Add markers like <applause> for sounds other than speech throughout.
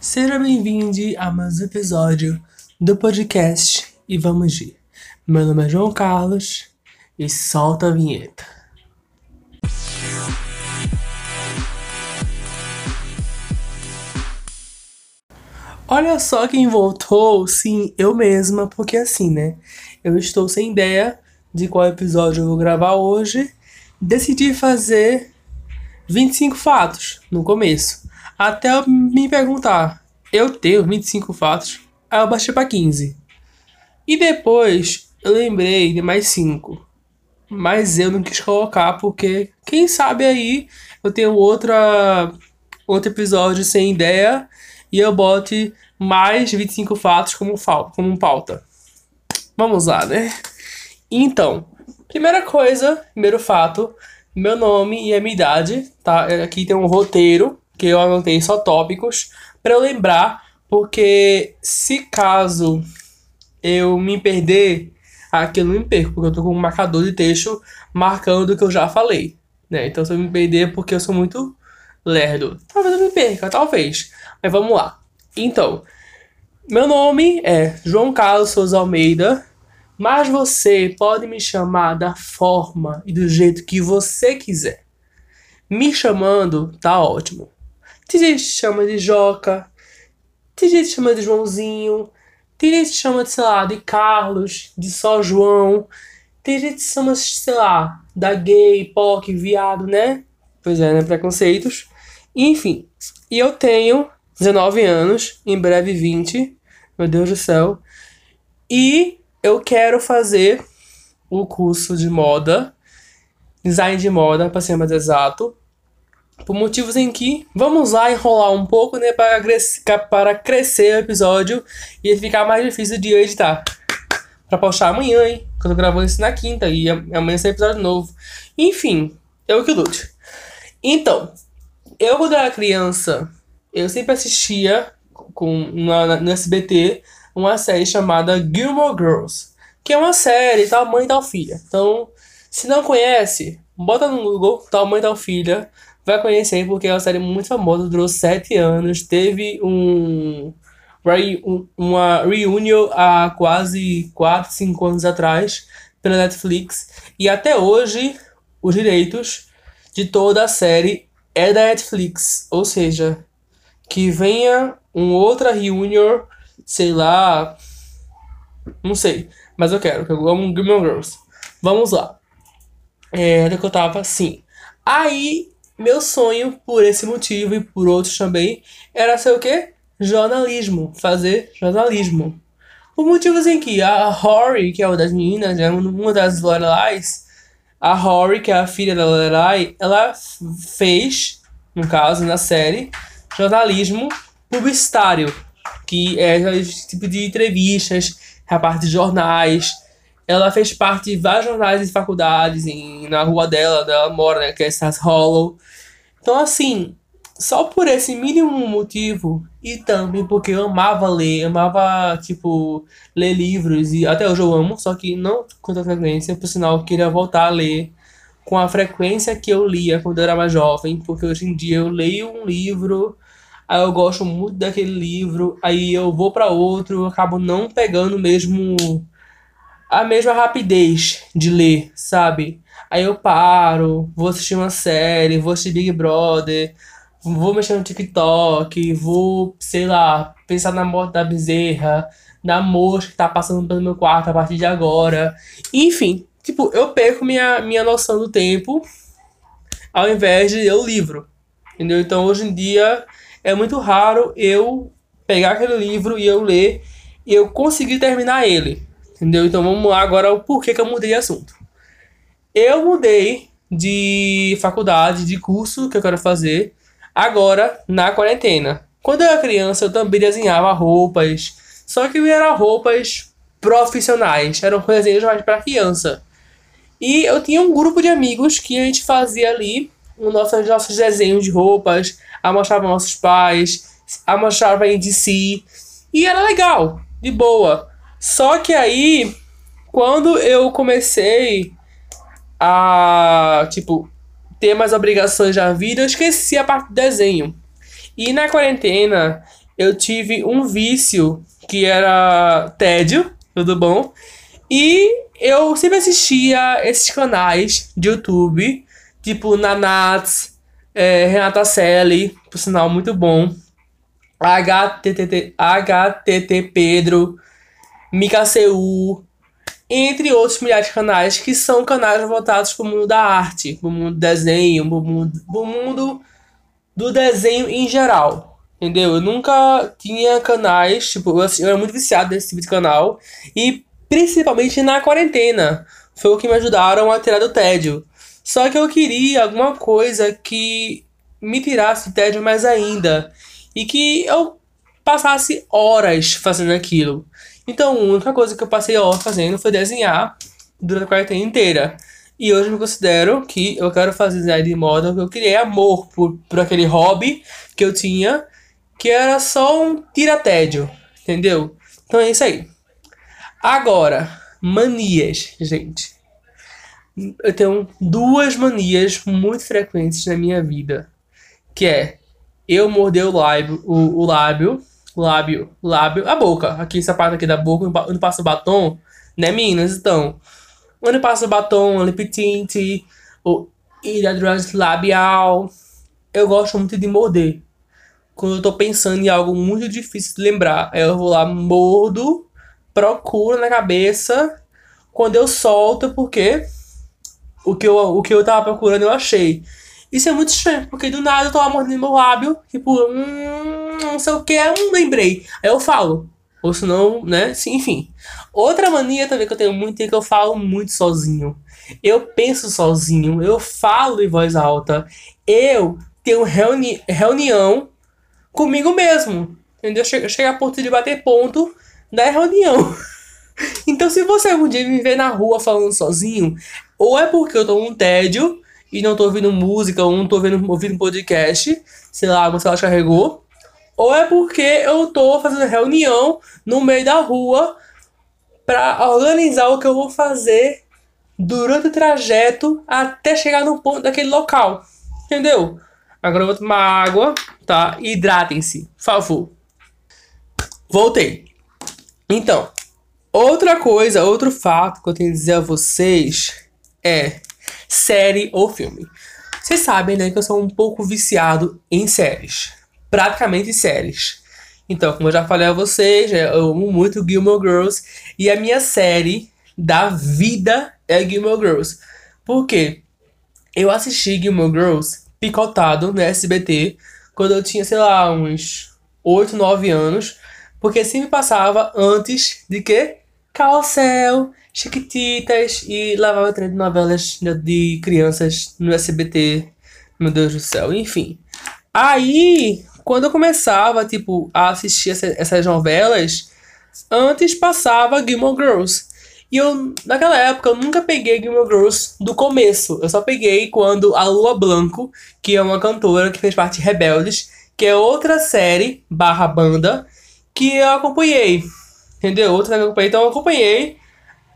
Seja bem-vindo a mais um episódio do podcast E Vamos Ir. Meu nome é João Carlos e solta a vinheta. Olha só quem voltou, sim, eu mesma, porque assim, né? Eu estou sem ideia de qual episódio eu vou gravar hoje. Decidi fazer 25 fatos no começo. Até eu me perguntar, eu tenho 25 fatos? Aí eu baixei para 15. E depois eu lembrei de mais 5. Mas eu não quis colocar porque, quem sabe aí eu tenho outra outro episódio sem ideia e eu bote mais 25 fatos como, como pauta. Vamos lá, né? Então, primeira coisa, primeiro fato, meu nome e a minha idade, tá? Aqui tem um roteiro que eu anotei só tópicos para eu lembrar, porque se caso eu me perder, aqui eu não me perco, porque eu tô com um marcador de texto marcando o que eu já falei, né? Então se eu me perder é porque eu sou muito lerdo. Talvez eu me perca, talvez. Mas vamos lá. Então, meu nome é João Carlos Souza Almeida, mas você pode me chamar da forma e do jeito que você quiser. Me chamando tá ótimo. Tem gente que chama de Joca, tem gente que chama de Joãozinho, tem gente que chama de, sei lá, de Carlos, de só João, tem gente que chama, sei lá, da gay, POC, viado, né? Pois é, né? Preconceitos. Enfim, e eu tenho 19 anos, em breve 20, meu Deus do céu. E eu quero fazer o curso de moda, design de moda, para ser mais exato, por motivos em que vamos lá enrolar um pouco, né, para, para crescer o episódio e ficar mais difícil de editar. Para postar amanhã, hein? Quando eu gravando isso na quinta e amanhã sai episódio novo. Enfim, eu que lute. Então, eu quando era criança, eu sempre assistia com, na, no SBT uma série chamada Gilmore Girls, que é uma série tal mãe tal filha. Então, se não conhece, bota no Google tal mãe tal filha, vai conhecer porque é uma série muito famosa, durou sete anos, teve um uma reunião há quase 4, 5 anos atrás pela Netflix e até hoje os direitos de toda a série é da Netflix, ou seja, que venha um outra reunião, sei lá, não sei, mas eu quero, que eu amo Gilmore Girls. Vamos lá. É, onde que eu tava? Sim. Aí, meu sonho, por esse motivo e por outros também, era ser o quê? Jornalismo. Fazer jornalismo. Por motivos em que a Rory, que é uma das meninas, é uma das Lorelais, a Rory, que é a filha da Lorelai, ela fez, no caso, na série, jornalismo publicitário, que é esse tipo de entrevistas, a parte de jornais. Ela fez parte de vários jornais de faculdades em, na rua dela, onde ela mora, né, que é Stars Hollow. Então, assim, só por esse mínimo motivo, e também porque eu amava ler, amava, tipo, ler livros, e até hoje eu amo, só que não com tanta frequência, por sinal, eu queria voltar a ler com a frequência que eu lia quando eu era mais jovem, porque hoje em dia eu leio um livro aí eu gosto muito daquele livro, aí eu vou para outro, eu acabo não pegando mesmo a mesma rapidez de ler, sabe? Aí eu paro, vou assistir uma série, vou assistir Big Brother, vou mexer no TikTok, vou, sei lá, pensar na morte da bezerra, na mosca que tá passando pelo meu quarto a partir de agora. Enfim, tipo, eu perco minha, minha noção do tempo ao invés de o livro. Entendeu? Então hoje em dia é muito raro eu pegar aquele livro e eu ler e eu conseguir terminar ele. Entendeu? Então vamos lá agora o porquê que eu mudei de assunto. Eu mudei de faculdade, de curso que eu quero fazer agora na quarentena. Quando eu era criança, eu também desenhava roupas, só que eram roupas profissionais, eram desenhos mais para criança. E eu tinha um grupo de amigos que a gente fazia ali os nossos, nossos desenhos de roupas, a mostrar para nossos pais, a mostrar para de si. E era legal, de boa. Só que aí, quando eu comecei a, tipo, ter mais obrigações da vida, eu esqueci a parte do desenho. E na quarentena, eu tive um vício que era tédio, tudo bom? E eu sempre assistia esses canais de YouTube, tipo Nanats, é, Renata Selly, por sinal muito bom, HTTT, HTT Pedro, MikaCU, entre outros milhares de canais que são canais voltados para o mundo da arte, para o mundo do desenho, para o mundo, mundo do desenho em geral. Entendeu? Eu nunca tinha canais, tipo, eu, eu era muito viciado nesse tipo de canal. E principalmente na quarentena. Foi o que me ajudaram a tirar do tédio. Só que eu queria alguma coisa que me tirasse do tédio mais ainda. E que eu passasse horas fazendo aquilo. Então, a única coisa que eu passei horas fazendo foi desenhar durante a quarentena inteira. E hoje eu me considero que eu quero fazer design de moda eu criei amor por, por aquele hobby que eu tinha, que era só um tira-tédio, entendeu? Então é isso aí. Agora, manias, gente. Eu tenho duas manias muito frequentes na minha vida. Que é eu morder o lábio, o, o lábio, lábio, lábio, a boca. Aqui, essa parte aqui da boca, onde passa o batom, né, meninas? Então, onde passa o batom, lip tint, o hidratante labial. Eu gosto muito de morder. Quando eu tô pensando em algo muito difícil de lembrar, eu vou lá, mordo procura na cabeça. Quando eu solto, porque o que eu, o que eu tava procurando eu achei. Isso é muito estranho, porque do nada eu tô lá mordendo meu lábio, tipo, hum, não sei o que, hum, lembrei. Aí eu falo. Ou senão, né? Sim, enfim. Outra mania também que eu tenho muito é que eu falo muito sozinho. Eu penso sozinho, eu falo em voz alta. Eu tenho reuni reunião comigo mesmo. Entendeu? Chega, chega a ponto de bater ponto da reunião. <laughs> Então, se você algum dia me ver na rua falando sozinho, ou é porque eu tô num tédio e não tô ouvindo música, ou não tô ouvindo, ouvindo podcast, sei lá, você ela carregou, ou é porque eu tô fazendo reunião no meio da rua para organizar o que eu vou fazer durante o trajeto até chegar no ponto daquele local. Entendeu? Agora eu vou tomar água, tá? Hidratem-se, por favor. Voltei. Então, outra coisa, outro fato que eu tenho que dizer a vocês é série ou filme. Vocês sabem, né, que eu sou um pouco viciado em séries. Praticamente séries. Então, como eu já falei a vocês, eu amo muito Gilmore Girls. E a minha série da vida é Gilmore Girls. Por quê? Eu assisti Gilmore Girls picotado no SBT quando eu tinha, sei lá, uns 8, 9 anos. Porque sempre passava antes de que? Carrossel, Chiquititas e lavava trem de novelas de crianças no SBT. Meu Deus do céu, enfim. Aí, quando eu começava, tipo, a assistir essa, essas novelas, antes passava Gilmore Girls. E eu, naquela época, eu nunca peguei Gilmore Girls do começo. Eu só peguei quando a Lua Blanco, que é uma cantora que fez parte de Rebeldes, que é outra série barra banda que eu acompanhei. Entendeu? Outros que eu acompanhei. Então eu acompanhei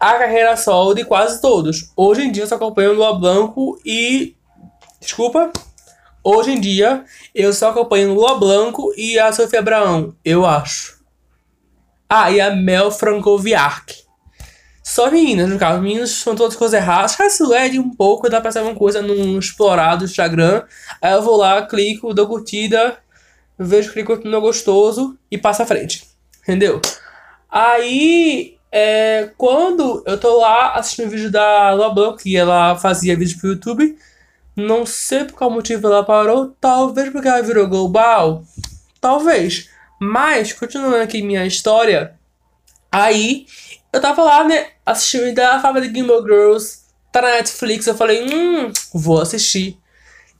a carreira solo de quase todos. Hoje em dia eu só acompanho o Lua Blanco e. Desculpa. Hoje em dia eu só acompanho o Lua Blanco e a Sofia Abraão, eu acho. Ah, e a Mel Francoviark. Só meninas, no caso. Meninos são todas coisas erradas. Caso é de um pouco, dá pra saber uma coisa no explorado do Instagram. Aí eu vou lá, clico, dou curtida vejo que ele continua gostoso e passa à frente. Entendeu? Aí, é, quando eu tô lá assistindo o vídeo da Blanc, que ela fazia vídeo pro YouTube, não sei por qual motivo ela parou, talvez porque ela virou global, talvez. Mas, continuando aqui minha história, aí eu tava lá, né, assistindo da fábrica de Gilmore Girls, tá na Netflix, eu falei, hum, vou assistir.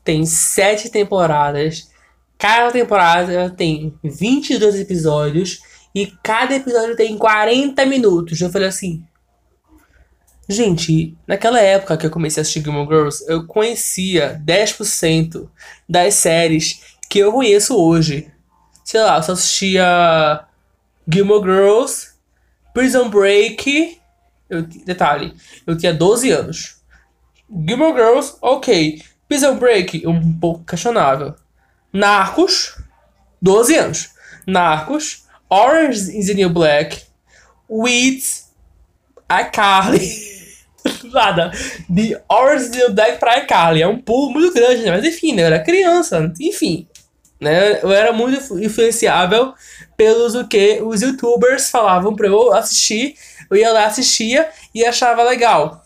Tem sete temporadas Cada temporada tem 22 episódios e cada episódio tem 40 minutos. Eu falei assim. Gente, naquela época que eu comecei a assistir Gilmore Girls, eu conhecia 10% das séries que eu conheço hoje. Sei lá, eu só assistia Gilmore Girls, Prison Break. Eu, detalhe, eu tinha 12 anos. Gilmore Girls, ok. Prison Break, um pouco questionável. Narcos, 12 anos. Narcos, Orange is <laughs> the New Black, Weeds, iCarly. Nada. De Orange is the New Black pra iCarly. É um pulo muito grande, né? Mas enfim, né? Eu era criança. Enfim. Né? Eu era muito influenciável pelos o que os youtubers falavam pra eu assistir. Eu ia lá, assistia e achava legal.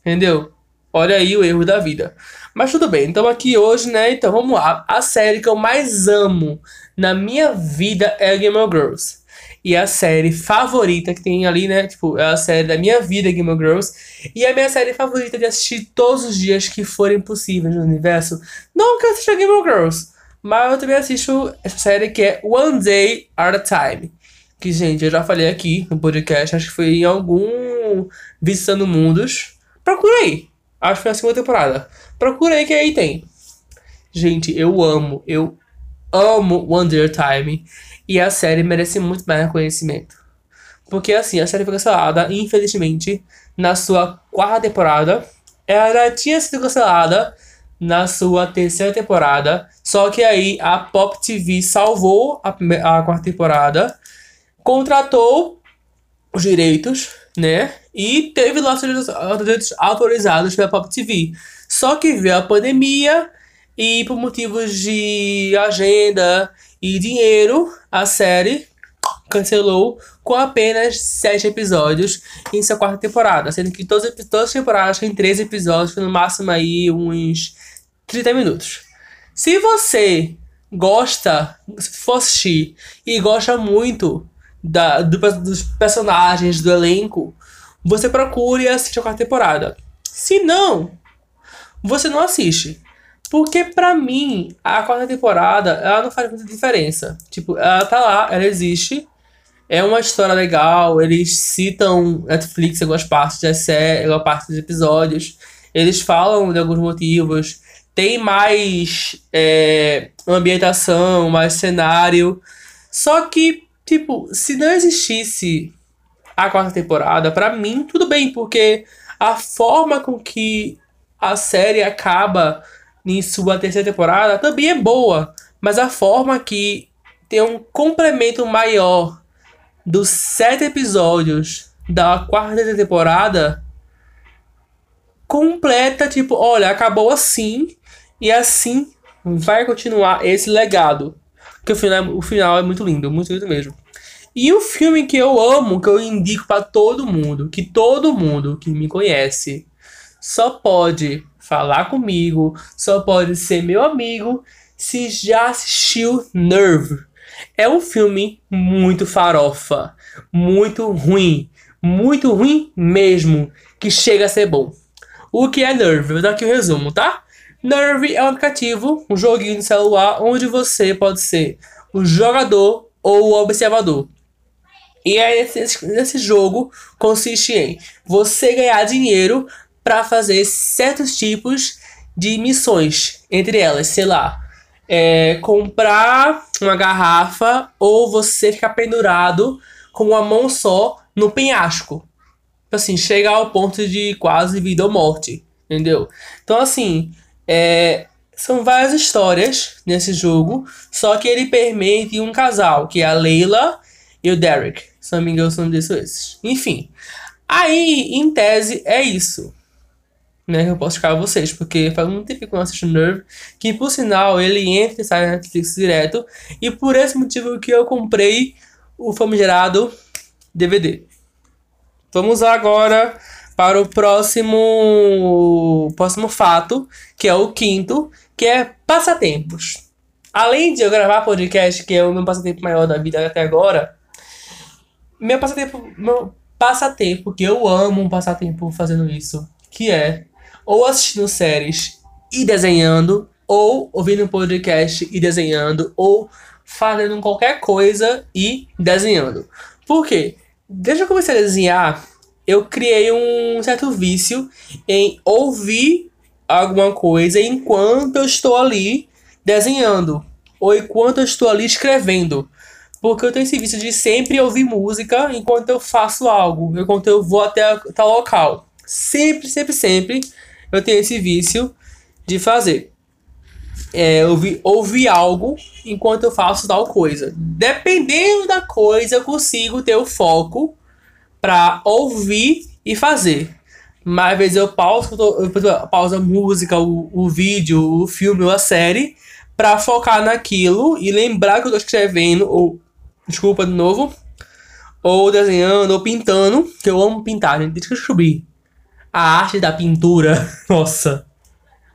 Entendeu? Olha aí o erro da vida. Mas tudo bem, então aqui hoje, né? Então vamos lá. A série que eu mais amo na minha vida é Game of Girls. E a série favorita que tem ali, né? Tipo, é a série da minha vida, Game of Girls. E é a minha série favorita de assistir todos os dias que forem possíveis no universo. Não que eu assista Game of Girls, mas eu também assisto essa série que é One Day at a Time. Que, gente, eu já falei aqui no podcast, acho que foi em algum Visitando Mundos. Procura aí. Acho que foi a segunda temporada. Procura aí que aí tem. Gente, eu amo, eu amo Wonder Time. E a série merece muito mais reconhecimento. Porque assim, a série foi cancelada, infelizmente, na sua quarta temporada. Ela tinha sido cancelada na sua terceira temporada. Só que aí a Pop TV salvou a, a quarta temporada, contratou os direitos, né? E teve lá os direitos autorizados pela Pop TV. Só que veio a pandemia e por motivos de agenda e dinheiro, a série cancelou com apenas sete episódios em sua quarta temporada, sendo que todas, todas as temporadas têm três episódios, no máximo aí uns 30 minutos. Se você gosta, se for assistir e gosta muito da, do, dos personagens, do elenco, você procure assistir a quarta temporada. Se não, você não assiste. Porque pra mim, a quarta temporada, ela não faz muita diferença. Tipo, ela tá lá, ela existe. É uma história legal, eles citam Netflix algumas partes da série, algumas partes dos episódios. Eles falam de alguns motivos. Tem mais é, ambientação, mais cenário. Só que, tipo, se não existisse a quarta temporada, para mim, tudo bem, porque a forma com que a série acaba em sua terceira temporada também é boa, mas a forma que tem um complemento maior dos sete episódios da quarta temporada completa, tipo, olha, acabou assim e assim vai continuar esse legado. Que o final, o final é muito lindo, muito lindo mesmo. E o filme que eu amo, que eu indico para todo mundo, que todo mundo que me conhece só pode falar comigo, só pode ser meu amigo se já assistiu Nerve. É um filme muito farofa, muito ruim, muito ruim mesmo, que chega a ser bom. O que é Nerve? Vou dar aqui o um resumo, tá? Nerve é um aplicativo, um joguinho de celular, onde você pode ser o jogador ou o observador. E aí, esse, esse jogo consiste em você ganhar dinheiro para fazer certos tipos de missões. Entre elas, sei lá, é, comprar uma garrafa ou você ficar pendurado com uma mão só no penhasco. Assim, chegar ao ponto de quase vida ou morte. Entendeu? Então, assim, é, são várias histórias nesse jogo, só que ele permite um casal, que é a Leila e o Derek. Se não me engano, são desses. Enfim. Aí, em tese, é isso né, que eu posso ficar a vocês, porque faz muito tempo que eu não assisto Nerve, que por sinal ele entra e sai na Netflix direto, e por esse motivo que eu comprei o famigerado DVD. Vamos agora para o próximo próximo fato, que é o quinto, que é passatempos. Além de eu gravar podcast, que é o meu passatempo maior da vida até agora, meu passatempo, meu passatempo, que eu amo um passatempo fazendo isso, que é ou assistindo séries e desenhando, ou ouvindo um podcast e desenhando, ou fazendo qualquer coisa e desenhando. Por quê? Desde que eu comecei a desenhar, eu criei um certo vício em ouvir alguma coisa enquanto eu estou ali desenhando, ou enquanto eu estou ali escrevendo. Porque eu tenho esse vício de sempre ouvir música enquanto eu faço algo, enquanto eu vou até tal local. Sempre, sempre, sempre eu tenho esse vício de fazer. é, ouvir, ouvir algo enquanto eu faço tal coisa. Dependendo da coisa, eu consigo ter o foco para ouvir e fazer. Mas às vezes eu pauso, eu pauso a música, o, o vídeo, o filme ou a série para focar naquilo e lembrar que eu tô escrevendo, ou desculpa de novo, ou desenhando, ou pintando, que eu amo pintar, gente. Eu descobri a arte da pintura, <laughs> nossa,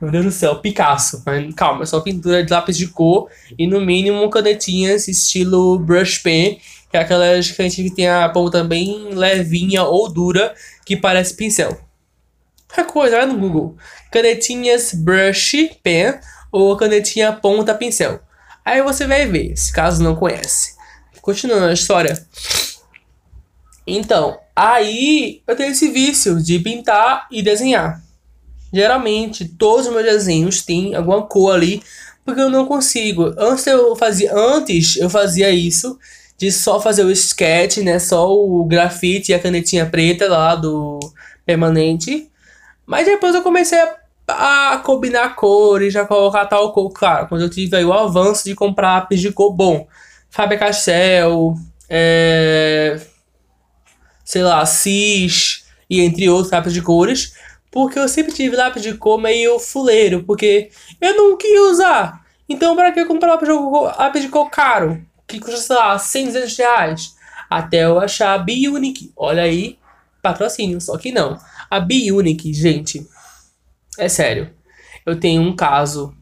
meu Deus do céu, Picasso. Calma, é só pintura de lápis de cor e no mínimo canetinhas estilo brush pen, que é aquelas que a gente tem a ponta bem levinha ou dura que parece pincel. Qualquer coisa, vai no Google. Canetinhas brush pen ou canetinha ponta pincel. Aí você vai ver, se caso não conhece. Continuando a história. Então, aí eu tenho esse vício de pintar e desenhar. Geralmente, todos os meus desenhos têm alguma cor ali, porque eu não consigo. Antes eu fazia, antes eu fazia isso de só fazer o sketch, né, só o grafite e a canetinha preta lá do permanente. Mas depois eu comecei a, a combinar cores, já colocar tal cor. Claro, quando eu tive o avanço de comprar lápis de cor bom, Faber Castell, é, sei lá, Cis e entre outros lápis de cores. Porque eu sempre tive lápis de cor meio fuleiro, porque eu não queria usar. Então, para que comprar lápis de cor, lápis de cor caro? Que custa, sei lá, 100, 200 reais. Até eu achar a B-Unique. Olha aí, patrocínio, só que não. A B-Unique, gente, é sério. Eu tenho um caso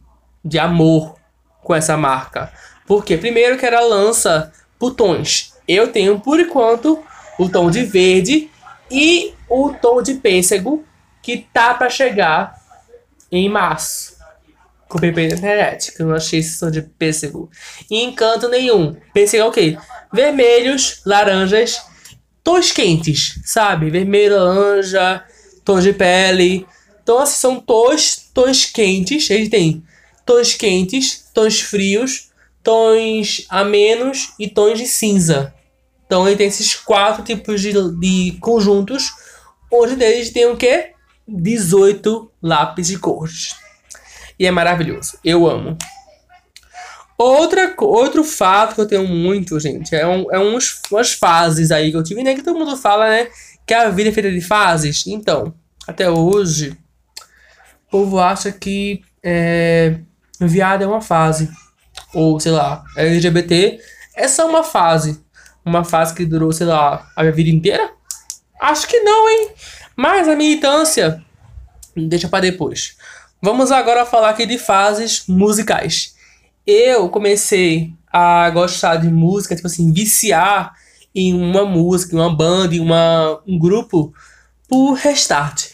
de amor com essa marca. Porque, primeiro, que ela lança botões. Eu tenho, por enquanto, o tom de verde e o tom de pêssego que tá para chegar em março. Comprei pela internet, que eu não achei esse som de pêssego. E encanto nenhum. Pêssego é o quê? Vermelhos, laranjas, tons quentes, sabe? Vermelho, laranja, tons de pele. Então, assim, são tons, tons quentes. Ele tem tons quentes, tons frios, tons amenos e tons de cinza. Então, ele tem esses quatro tipos de, de conjuntos. Onde deles tem o quê? 18 lápis de cores. E é maravilhoso. Eu amo. Outra, outro fato que eu tenho muito, gente, é, um, é uns, umas fases aí que eu tive, né? Que todo mundo fala, né? Que a vida é feita de fases. Então, até hoje, o povo acha que é, viado é uma fase. Ou, sei lá, LGBT é só uma fase. Uma fase que durou, sei lá, a minha vida inteira? Acho que não, hein? Mas a militância, deixa para depois. Vamos agora falar aqui de fases musicais. Eu comecei a gostar de música, tipo assim, viciar em uma música, em uma banda, em uma, um grupo, por Restart.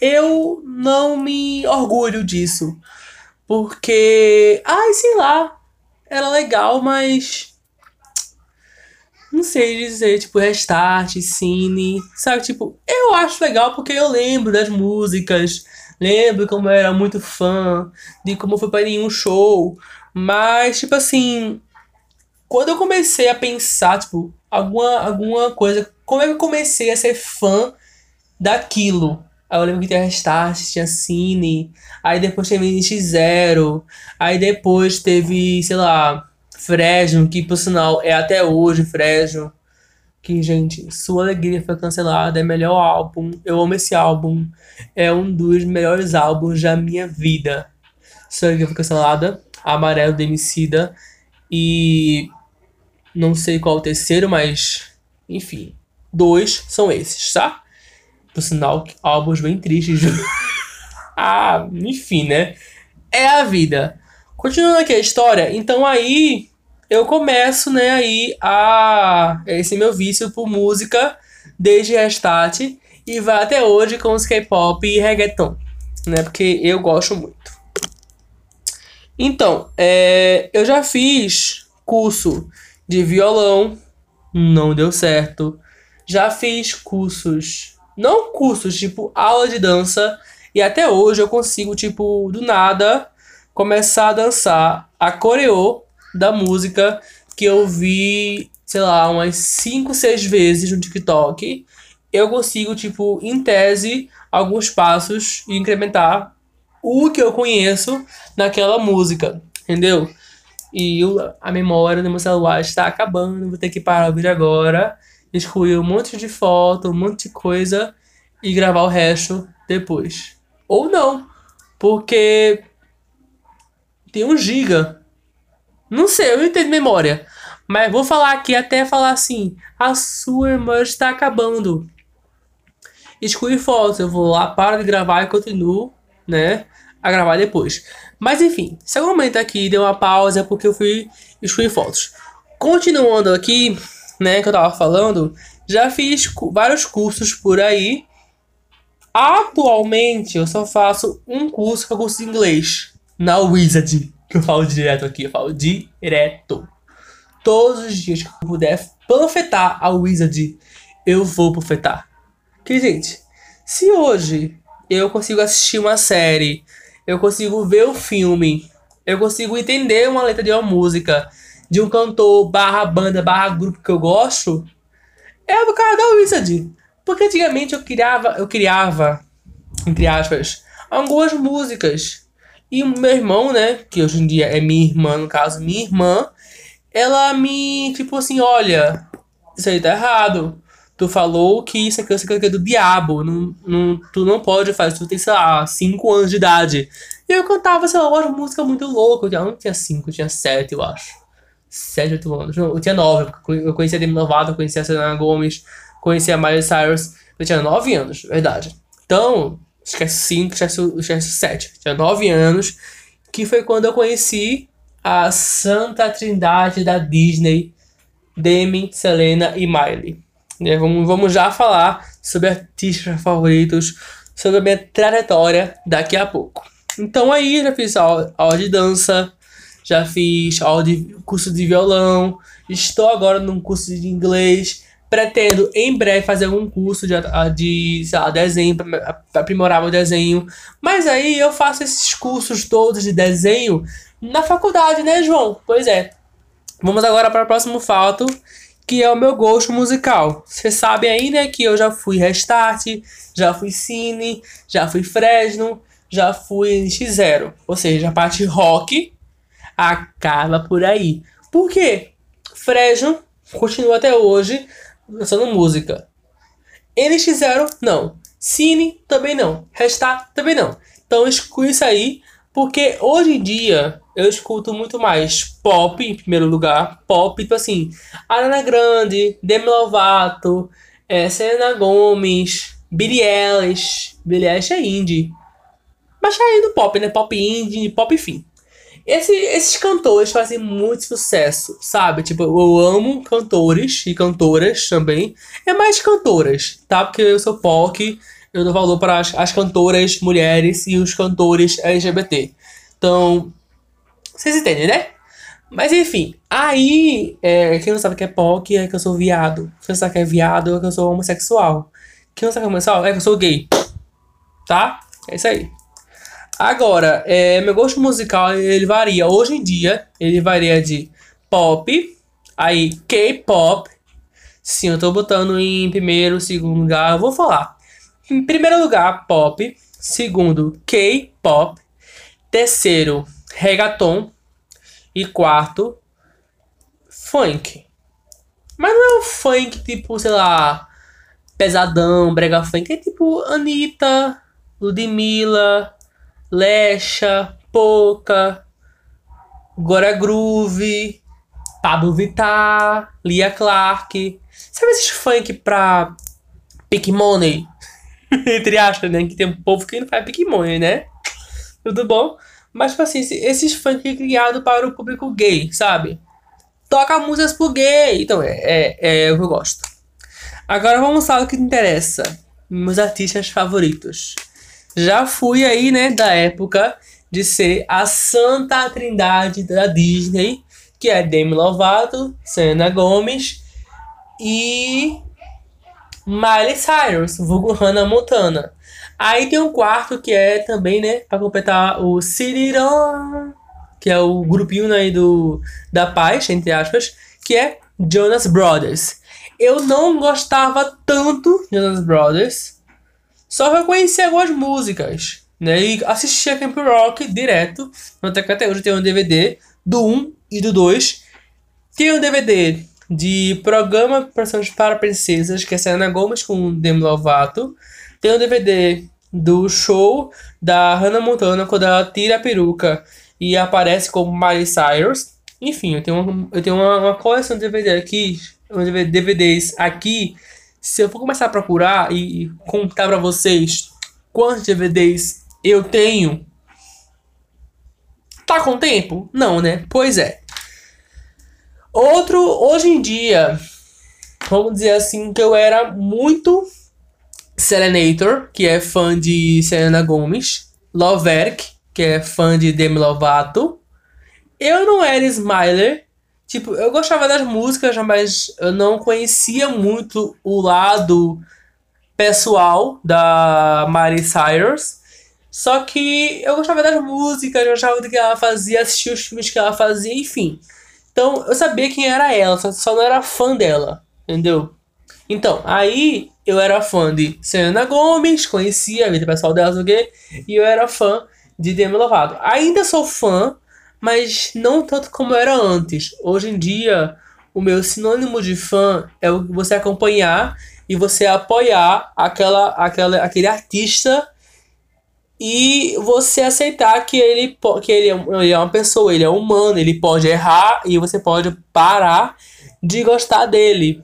Eu não me orgulho disso. Porque, ai, sei lá, era legal, mas não sei dizer, tipo, restart, cine, sabe? Tipo, eu acho legal porque eu lembro das músicas, lembro como eu era muito fã, de como foi para nenhum show, mas, tipo assim, quando eu comecei a pensar, tipo, alguma, alguma coisa, como é que eu comecei a ser fã daquilo? Aí eu lembro que tinha Restart, tinha Cine, aí depois teve NX0, aí depois teve, sei lá, Fresno, que por sinal é até hoje Fresno. Que, gente, Sua Alegria foi cancelada, é melhor álbum. Eu amo esse álbum. É um dos melhores álbuns da minha vida. Sua Alegria foi cancelada. Amarelo Demicida. E. Não sei qual o terceiro, mas. Enfim. Dois são esses, tá? Por sinal, álbuns bem tristes. <laughs> ah, enfim, né? É a vida. Continuando aqui a história, então aí eu começo, né, aí a esse meu vício por música desde Restart e vai até hoje com os K-pop e reggaeton, né, porque eu gosto muito. Então, é, eu já fiz curso de violão, não deu certo. Já fiz cursos, não cursos, tipo aula de dança, e até hoje eu consigo, tipo, do nada começar a dançar a coreô da música que eu vi, sei lá, umas 5, 6 vezes no TikTok. Eu consigo, tipo, em tese, alguns passos e incrementar o que eu conheço naquela música, entendeu? E eu, a memória do meu celular está acabando, vou ter que parar o vídeo agora, excluir um monte de foto, um monte de coisa e gravar o resto depois. Ou não, porque tem um giga. Não sei, eu não entendo memória. Mas vou falar aqui até falar assim: a sua irmã está acabando. Exclui fotos. Eu vou lá, para de gravar e continuo, né? A gravar depois. Mas enfim, se algum momento aqui deu uma pausa é porque eu fui excluir fotos. Continuando aqui, né, que eu tava falando, já fiz vários cursos por aí. Atualmente eu só faço um curso que é o curso de inglês na Wizard, que eu falo direto aqui, eu falo direto todos os dias que eu puder panfletar a Wizard, eu vou panfletar. Que, gente, se hoje eu consigo assistir uma série, eu consigo ver o um filme, eu consigo entender uma letra de uma música, de um cantor, barra banda, barra grupo que eu gosto, é por causa da Wizard. Porque antigamente eu criava, eu criava, entre aspas, algumas músicas. E meu irmão, né, que hoje em dia é minha irmã, no caso, minha irmã, ela me, tipo assim, olha, isso aí tá errado. Tu falou que isso aqui, isso aqui é do diabo. Não, não, tu não pode fazer, tu tem, sei lá, 5 anos de idade. E eu cantava, sei lá, uma música muito louca. Eu não tinha 5, eu tinha 7, eu acho. 7, 8 anos. Não, eu tinha 9. Eu conhecia a Demi Lovato, conhecia a Selena Gomes, conhecia a Miley Cyrus. Eu tinha 9 anos, verdade. Então, esquece 5, esquece, esquece 7. Tinha 9 anos, que foi quando eu conheci a Santa Trindade da Disney, Demi, Selena e Miley. Né, vamos, vamos já falar sobre artistas favoritos, sobre a minha trajetória daqui a pouco. Então aí já fiz aula, aula de dança, já fiz aula de curso de violão, estou agora num curso de inglês, pretendo em breve fazer um curso de, de sei lá, desenho para aprimorar meu desenho. Mas aí eu faço esses cursos todos de desenho na faculdade, né, João? Pois é. Vamos agora para o próximo fato, que é o meu gosto musical. Vocês sabem aí, né, que eu já fui Restart, já fui Cine, já fui Fresno, já fui X0. Ou seja, a parte rock acaba por aí. Por quê? Fresno continua até hoje lançando música. NX0, não. Cine, também não. Restart, também não. Então exclui isso aí, porque hoje em dia eu escuto muito mais pop, em primeiro lugar. Pop, tipo assim, Ariana Grande, Demi Lovato, é, Selena Gomes, Billie Eilish. Billie Eilish é indie. Mas tá aí do pop, né? Pop indie, pop enfim. Esse, esses cantores fazem muito sucesso, sabe? Tipo, eu amo cantores e cantoras também. É mais cantoras, tá? Porque eu sou POC, eu dou valor para as, as cantoras mulheres e os cantores LGBT. Então, vocês entendem, né? Mas enfim, aí, é, quem não sabe que é POC é que eu sou viado. Quem não sabe que é viado é que eu sou homossexual. Quem não sabe que é homossexual é que eu sou gay. Tá? É isso aí. Agora, é, meu gosto musical ele varia. Hoje em dia, ele varia de pop, aí K-pop. Sim, eu tô botando em primeiro, segundo lugar. Eu vou falar. Em primeiro lugar, pop. Segundo, K-pop. Terceiro, reggaeton. E quarto, funk. Mas não é um funk tipo, sei lá, pesadão, brega funk. É tipo Anitta, Ludmilla, Lecha, Poca, Gora Groove, Pablo Vittar, Lia Clark. Sabe esses funk pra pick money? <laughs> Entre aspas, né? Que tem um povo que não faz pick money, né? Tudo bom? Mas, tipo assim, esses funk criados para o público gay, sabe? Toca músicas pro gay. Então, é, é, é o que eu gosto. Agora vamos falar o que interessa. Meus artistas favoritos. Já fui aí, né, da época de ser a Santa Trindade da Disney, que é Demi Lovato, Selena Gomes e Miley Cyrus, vulgo Hannah Montana. Aí tem um quarto que é também, né, para completar o Ciriron, que é o grupinho né, do, da paz, entre aspas, que é Jonas Brothers. Eu não gostava tanto de Jonas Brothers, só conheci algumas músicas. né? E assisti a Camp Rock direto. Até que até hoje tem um DVD do 1 e do 2. Tem um DVD de Programa para Princesas, que é Selena Gomes com Demi Lovato. Tem um DVD do show da Hannah Montana quando ela tira a peruca e aparece como Miley Cyrus. Enfim, eu tenho, uma, eu tenho uma, uma coleção de DVD aqui, DVDs aqui. Se eu for começar a procurar e contar para vocês quantos DVDs eu tenho, tá com tempo? Não, né? Pois é. Outro, hoje em dia, vamos dizer assim, que eu era muito Selenator, que é fã de Selena Gomes, Loverk, que é fã de Demi Lovato. Eu não era Smiler, tipo, eu gostava das músicas, mas eu não conhecia muito o lado pessoal da Miley Cyrus. Só que eu gostava das músicas, eu gostava do que ela fazia, assistia os filmes que ela fazia, enfim. Então eu sabia quem era ela, só, só não era fã dela, entendeu? Então, aí eu era fã de Selena Gomes, conhecia a vida pessoal dela, o quê? E eu era fã de Demi Lovato. Ainda sou fã, mas não tanto como era antes. Hoje em dia, o meu sinônimo de fã é você acompanhar e você apoiar aquela, aquela, aquele artista e você aceitar que ele, que é, ele é uma pessoa, ele é humano, ele pode errar e você pode parar de gostar dele.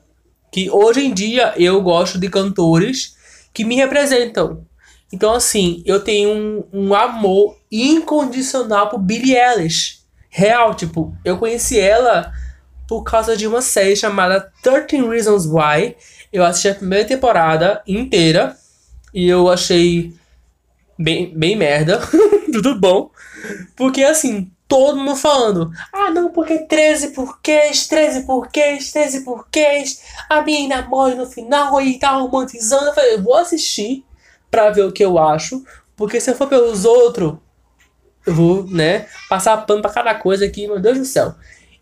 Que hoje em dia eu gosto de cantores que me representam. Então, assim, eu tenho um, um amor incondicional por Billie Eilish. Real, tipo, eu conheci ela por causa de uma série chamada 13 Reasons Why. Eu assisti a primeira temporada inteira e eu achei bem, bem merda. <laughs> Tudo bom. Porque, assim, todo mundo falando. Ah, não, porque 13 porquês, 13 porquês, 13 porquês. A menina morre no final e tá romantizando. Eu falei, eu vou assistir pra ver o que eu acho. Porque se eu for pelos outros, eu vou, né, passar pano pra cada coisa aqui, meu Deus do céu.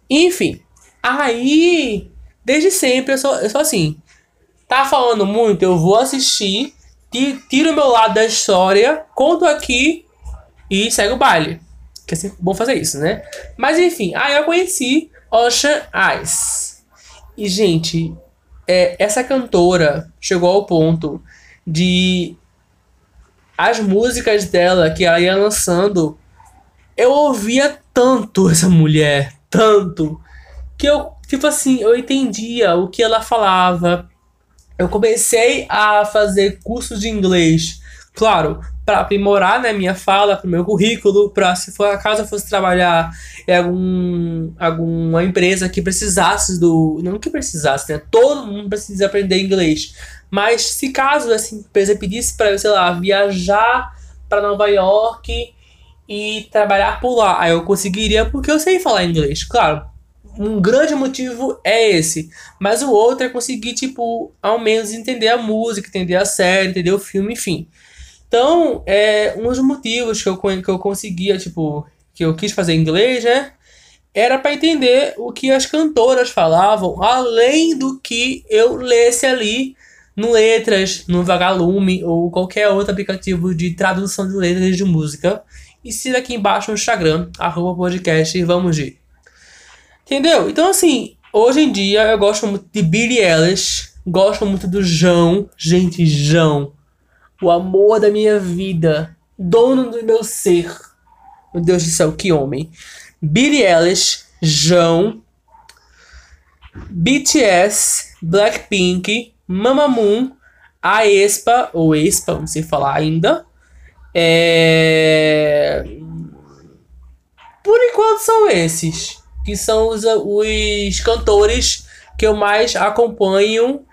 Enfim, aí, desde sempre eu sou, eu sou assim. Tá falando muito, eu vou assistir, tiro o meu lado da história, conto aqui e segue o baile. Que é bom fazer isso, né? Mas enfim, aí eu conheci Ocean Eyes. E, gente, é, essa cantora chegou ao ponto de as músicas dela que ela ia lançando, eu ouvia tanto essa mulher, tanto, que eu, tipo assim, eu entendia o que ela falava. Eu comecei a fazer cursos de inglês, claro, para aprimorar né, minha fala, para meu currículo, para se for a caso eu fosse trabalhar em algum, alguma empresa que precisasse do. Não que precisasse, né? Todo mundo precisa aprender inglês. Mas se caso essa empresa pedisse para eu, sei lá, viajar para Nova York e trabalhar por lá, aí eu conseguiria porque eu sei falar inglês. Claro, um grande motivo é esse. Mas o outro é conseguir, tipo, ao menos entender a música, entender a série, entender o filme, enfim. Então, é, um dos motivos que eu, que eu conseguia, tipo, que eu quis fazer inglês, né? Era para entender o que as cantoras falavam, além do que eu lesse ali no Letras, no Vagalume ou qualquer outro aplicativo de tradução de letras de música. E siga aqui embaixo no Instagram, arroba podcast e vamos de. Entendeu? Então, assim, hoje em dia eu gosto muito de Billie Eilish, gosto muito do João. Gente, João o amor da minha vida, dono do meu ser. Meu Deus do céu, que homem. Billie Eilish, João, BTS, Blackpink, Mamamoo, a Espa, ou Espa, não sei falar ainda. É... Por enquanto são esses, que são os, os cantores que eu mais acompanho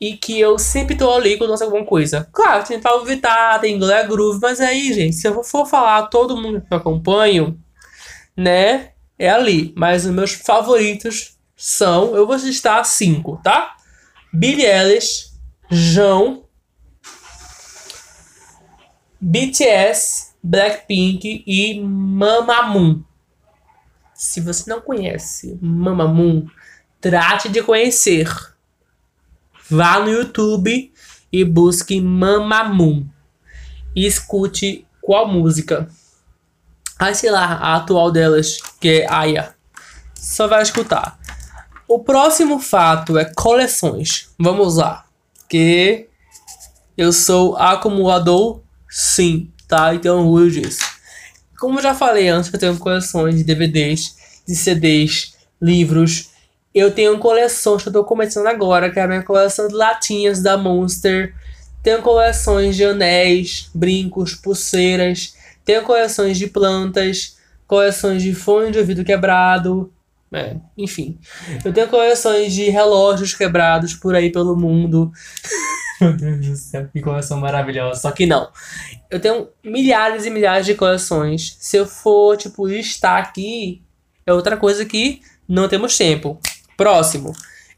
e que eu sempre tô ali quando lança alguma coisa. Claro, tem Paulo Vittar, tem Glória Groove, mas aí, gente, se eu for falar todo mundo que eu acompanho, né, é ali. Mas os meus favoritos são, eu vou listar cinco, tá? Billie Eilish, João, BTS, Blackpink e Mamamoo. Se você não conhece Mamamoo, trate de conhecer Vá no YouTube e busque Mamamoo. E escute qual música. Aí, sei lá, a atual delas, que é Aya. Só vai escutar. O próximo fato é coleções. Vamos lá. Que eu sou acumulador, sim, tá? E tenho orgulho disso. Como eu já falei antes, eu tenho coleções de DVDs, de CDs, livros. Eu tenho coleções que eu tô começando agora, que é a minha coleção de latinhas da Monster. Tenho coleções de anéis, brincos, pulseiras. Tenho coleções de plantas, coleções de fone de ouvido quebrado, é, enfim. Eu tenho coleções de relógios quebrados por aí pelo mundo. <laughs> Meu Deus do céu, que coleção maravilhosa. Só que não. Eu tenho milhares e milhares de coleções. Se eu for, tipo, listar aqui, é outra coisa que não temos tempo. Próximo.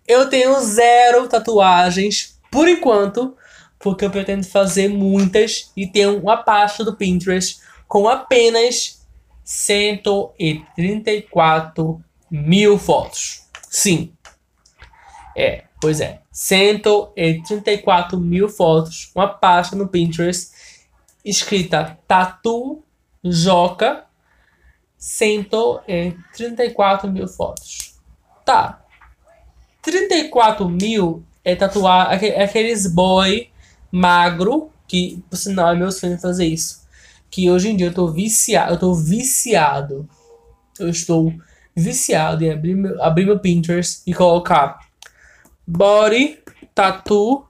Eu tenho zero tatuagens, por enquanto, porque eu pretendo fazer muitas e tenho uma pasta do Pinterest com apenas 134 mil fotos. Sim. É, pois é. 134 mil fotos. Uma pasta no Pinterest escrita Tatu Joca. 134 mil fotos. Tá. 34 mil é tatuar aqueles boy magro, que por sinal é meu sonho fazer isso. Que hoje em dia eu tô viciado. Eu tô viciado. Eu estou viciado em abrir meu, abrir meu Pinterest e colocar body tattoo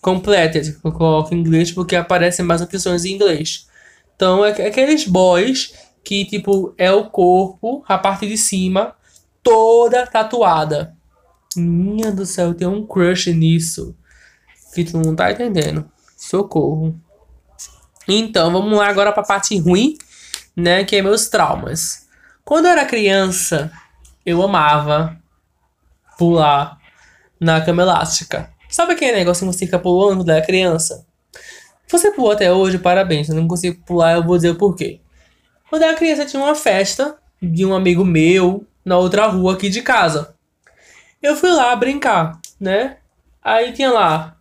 completed. Eu coloco em inglês porque aparecem mais opções em inglês. Então, é aqueles boys que, tipo, é o corpo, a parte de cima, toda tatuada. Minha do céu, tenho um crush nisso. Que tu não tá entendendo. Socorro. Então, vamos lá agora pra parte ruim, né? Que é meus traumas. Quando eu era criança, eu amava pular na cama elástica. Sabe aquele negócio que você fica pulando quando era criança? Você pulou até hoje, parabéns. Se eu não consigo pular, eu vou dizer o porquê. Quando eu era criança, tinha uma festa de um amigo meu na outra rua aqui de casa. Eu fui lá brincar, né? Aí tinha lá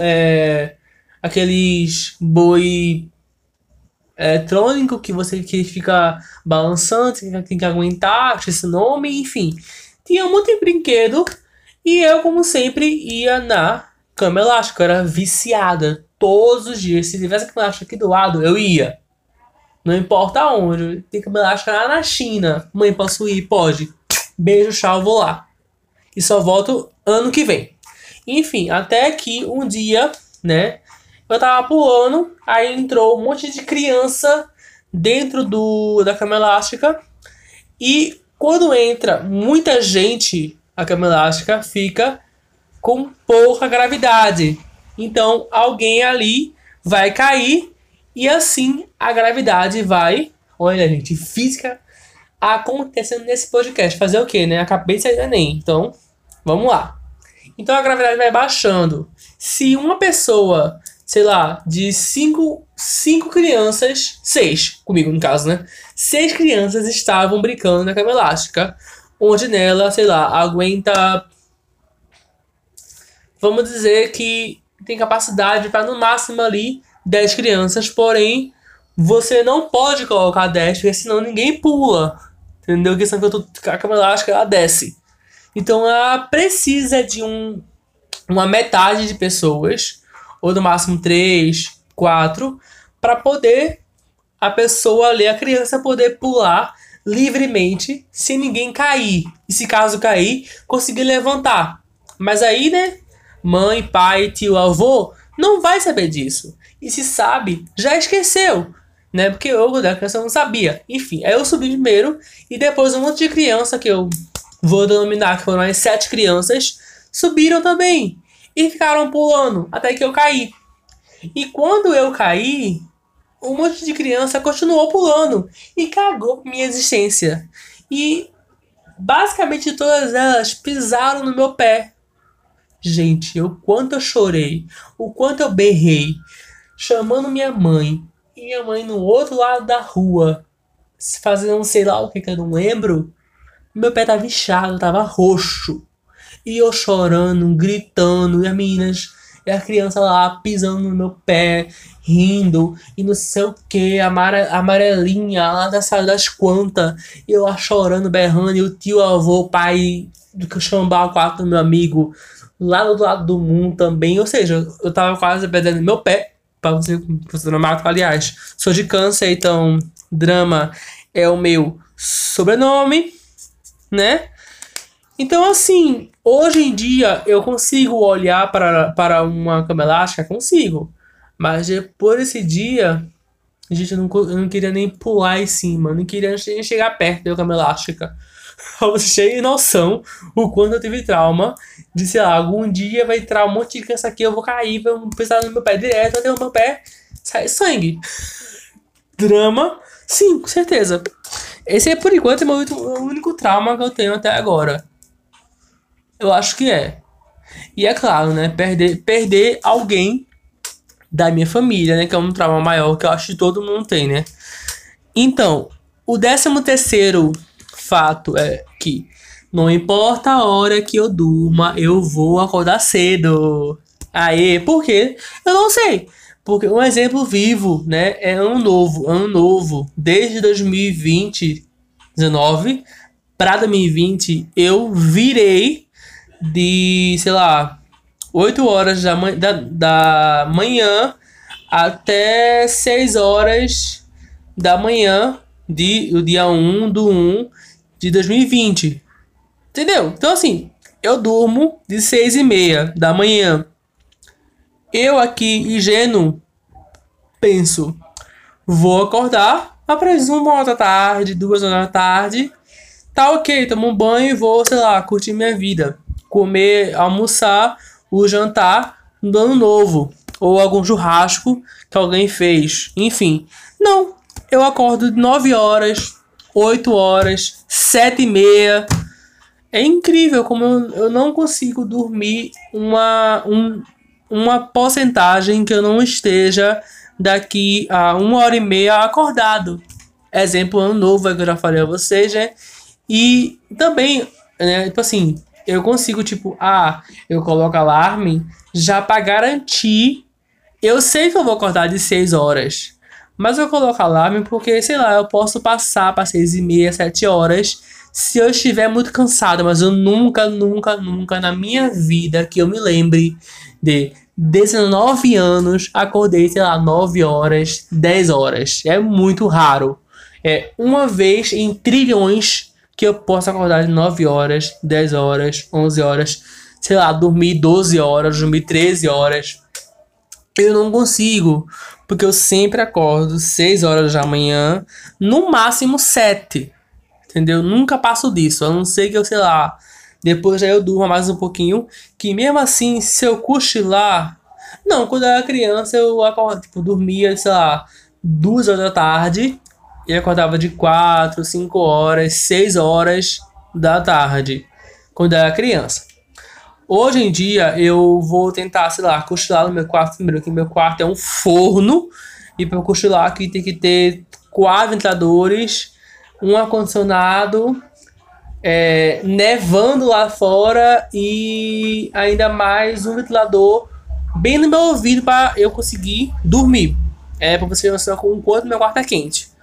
é, aqueles boi eletrônico que você que fica balançando, que tem que aguentar, esse nome, enfim. Tinha de brinquedo e eu, como sempre, ia na cama elástica. Eu era viciada todos os dias. Se tivesse cama elástica aqui do lado, eu ia. Não importa onde. Tem cama elástica lá na China. Mãe, posso ir? Pode. Beijo, tchau, vou lá. E só volto ano que vem. Enfim, até que um dia, né? Eu tava pulando, aí entrou um monte de criança dentro do da cama elástica. E quando entra muita gente, a cama elástica fica com pouca gravidade. Então alguém ali vai cair e assim a gravidade vai. Olha, gente, física acontecendo nesse podcast. Fazer o quê, né? Acabei de sair do Enem. Então, vamos lá. Então a gravidade vai baixando. Se uma pessoa sei lá, de cinco, cinco crianças, seis, comigo no caso, né? Seis crianças estavam brincando na cama elástica, onde nela, sei lá, aguenta. Vamos dizer que tem capacidade para no máximo ali 10 crianças, porém você não pode colocar 10, porque senão ninguém pula. Entendeu? Que tô, a cama elástica ela desce. Então ela precisa de um, uma metade de pessoas ou no máximo três, quatro, para poder a pessoa ali, a criança, poder pular livremente sem ninguém cair. E se caso cair, conseguir levantar. Mas aí, né? Mãe, pai, tio, avô não vai saber disso. E se sabe, já esqueceu. Né? Porque eu da criança não sabia. Enfim, aí eu subi primeiro e depois um monte de criança que eu vou denominar que foram as sete crianças subiram também e ficaram pulando até que eu caí. E quando eu caí, um monte de criança continuou pulando e cagou minha existência. E basicamente todas elas pisaram no meu pé. Gente, o quanto eu chorei, o quanto eu berrei, chamando minha mãe. E minha mãe no outro lado da rua, fazendo sei lá o que que eu não lembro. Meu pé tava inchado, tava roxo. E eu chorando, gritando, e as meninas e a criança lá pisando no meu pé, rindo, e não sei o que, amare, amarelinha lá da sala das quantas, e eu lá chorando, berrando, e o tio avô, pai do chambal quarto do meu amigo, lá do lado do mundo também, ou seja, eu tava quase perdendo meu pé, para você, você não mato, aliás, sou de câncer, então drama é o meu sobrenome, né? Então, assim, hoje em dia eu consigo olhar para, para uma cama elástica? Consigo. Mas depois desse dia, gente, eu não, eu não queria nem pular em cima, não queria nem chegar perto da cama elástica. <laughs> Vocês terem noção o quanto eu tive trauma de, sei lá, algum dia vai entrar um monte de criança aqui, eu vou cair, vou pisar no meu pé direto, até o meu pé sai sangue. <laughs> Drama, sim, com certeza. Esse é por enquanto o único trauma que eu tenho até agora. Eu acho que é. E é claro, né? Perder, perder alguém da minha família, né? Que é um trauma maior que eu acho que todo mundo tem, né? Então, o décimo terceiro fato é que não importa a hora que eu durma, eu vou acordar cedo. Aê, por quê? Eu não sei. Porque um exemplo vivo, né? É ano novo, ano novo. Desde 2020, 19 para 2020, eu virei de, sei lá, 8 horas da, da, da manhã até 6 horas da manhã de, o dia 1 do 1 de 2020. Entendeu? Então, assim, eu durmo de 6 e meia da manhã. Eu aqui, ingênuo, penso, vou acordar, apresumo uma hora da tarde, duas horas da tarde, tá ok, tomo um banho e vou, sei lá, curtir minha vida comer, almoçar o jantar do ano novo ou algum churrasco que alguém fez. Enfim, não. Eu acordo 9 horas, 8 horas, 7 e meia. É incrível como eu, eu não consigo dormir uma, um, uma porcentagem que eu não esteja daqui a uma hora e meia acordado. Exemplo, ano novo, é que eu já falei a vocês, né? E também, né, tipo assim, eu consigo, tipo, ah, eu coloco alarme já para garantir. Eu sei que eu vou acordar de 6 horas. Mas eu coloco alarme porque, sei lá, eu posso passar para 6 e meia, 7 horas se eu estiver muito cansado. Mas eu nunca, nunca, nunca na minha vida que eu me lembre de 19 anos acordei, sei lá, 9 horas, 10 horas. É muito raro. É uma vez em trilhões que eu possa acordar de 9 horas, 10 horas, 11 horas, sei lá, dormir 12 horas, dormir 13 horas. Eu não consigo, porque eu sempre acordo 6 horas da manhã, no máximo 7. Entendeu? Nunca passo disso, a não ser que eu, sei lá, depois já eu durma mais um pouquinho, que mesmo assim, se eu cochilar, não, quando eu era criança eu acordo, tipo, dormia, sei lá, 2 horas da tarde, e acordava de 4, 5 horas, 6 horas da tarde, quando era criança. Hoje em dia eu vou tentar, sei lá, cochilar no meu quarto primeiro, que meu quarto é um forno, e para cochilar aqui tem que ter quatro ventiladores, um ar-condicionado, é, nevando lá fora e ainda mais um ventilador bem no meu ouvido para eu conseguir dormir. É para você ver o quanto meu quarto é quente.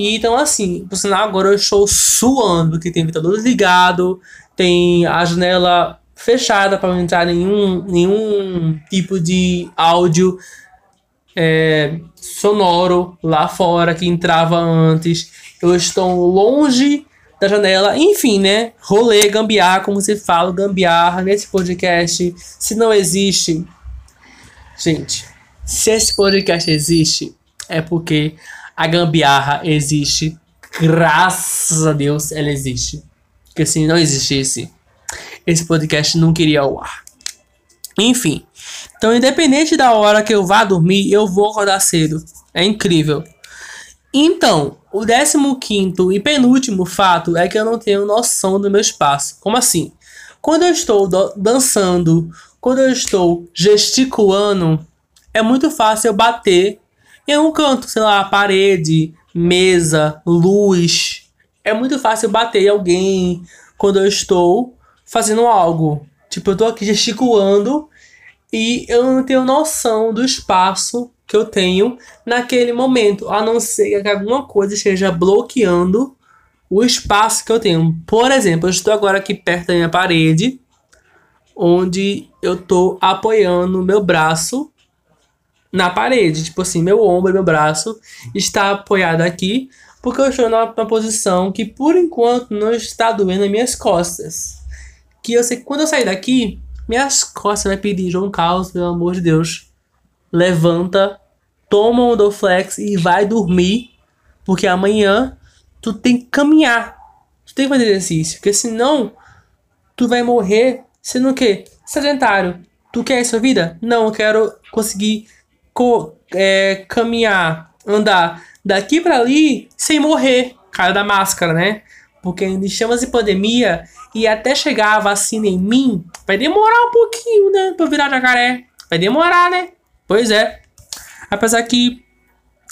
E então, assim, por sinal, agora eu estou suando, porque tem ventilador ligado, tem a janela fechada para não entrar nenhum, nenhum tipo de áudio é, sonoro lá fora que entrava antes. Eu estou longe da janela, enfim, né? Rolê, gambiarra, como se fala, gambiarra nesse podcast. Se não existe, gente, se esse podcast existe, é porque a gambiarra existe. Graças a Deus ela existe. Porque se não existisse, esse podcast não queria ao ar. Enfim. Então, independente da hora que eu vá dormir, eu vou acordar cedo. É incrível. Então, o 15 e penúltimo fato é que eu não tenho noção do meu espaço. Como assim? Quando eu estou dançando, quando eu estou gesticulando, é muito fácil eu bater em um canto, sei lá, parede, mesa, luz. É muito fácil bater em alguém quando eu estou fazendo algo. Tipo, eu tô aqui gesticulando e eu não tenho noção do espaço que eu tenho naquele momento, a não ser que alguma coisa esteja bloqueando o espaço que eu tenho. Por exemplo, eu estou agora aqui perto da minha parede, onde eu estou apoiando meu braço na parede. Tipo assim, meu ombro meu braço está apoiado aqui, porque eu estou numa, numa posição que por enquanto não está doendo as minhas costas. Que eu sei que quando eu sair daqui, minhas costas vai pedir, João Carlos, pelo amor de Deus, levanta, toma um Doflex e vai dormir, porque amanhã tu tem que caminhar. Tu tem que fazer exercício, porque senão tu vai morrer sendo o quê? Sedentário. Tu quer essa vida? Não, eu quero conseguir co é, caminhar, andar daqui para ali sem morrer. Cara da máscara, né? Porque ainda estamos em pandemia e até chegar a vacina em mim, vai demorar um pouquinho, né? Pra virar jacaré. Vai demorar, né? Pois é. Apesar que,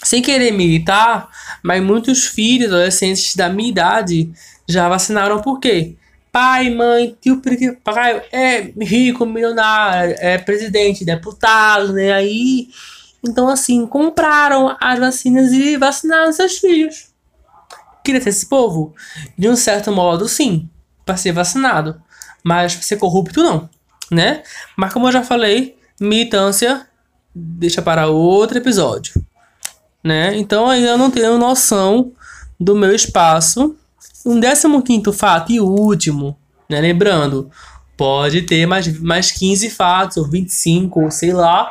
sem querer militar, mas muitos filhos, adolescentes da minha idade, já vacinaram por quê? Pai, mãe, tio, pai é rico, milionário, é presidente, deputado, né? Aí, então assim, compraram as vacinas e vacinaram seus filhos. Queria ter esse povo? De um certo modo, sim para ser vacinado. Mas para ser corrupto, não. Né? Mas como eu já falei, militância deixa para outro episódio. Né? Então ainda não tenho noção do meu espaço. Um décimo quinto fato e último, né? Lembrando, pode ter mais, mais 15 fatos, ou 25, ou sei lá,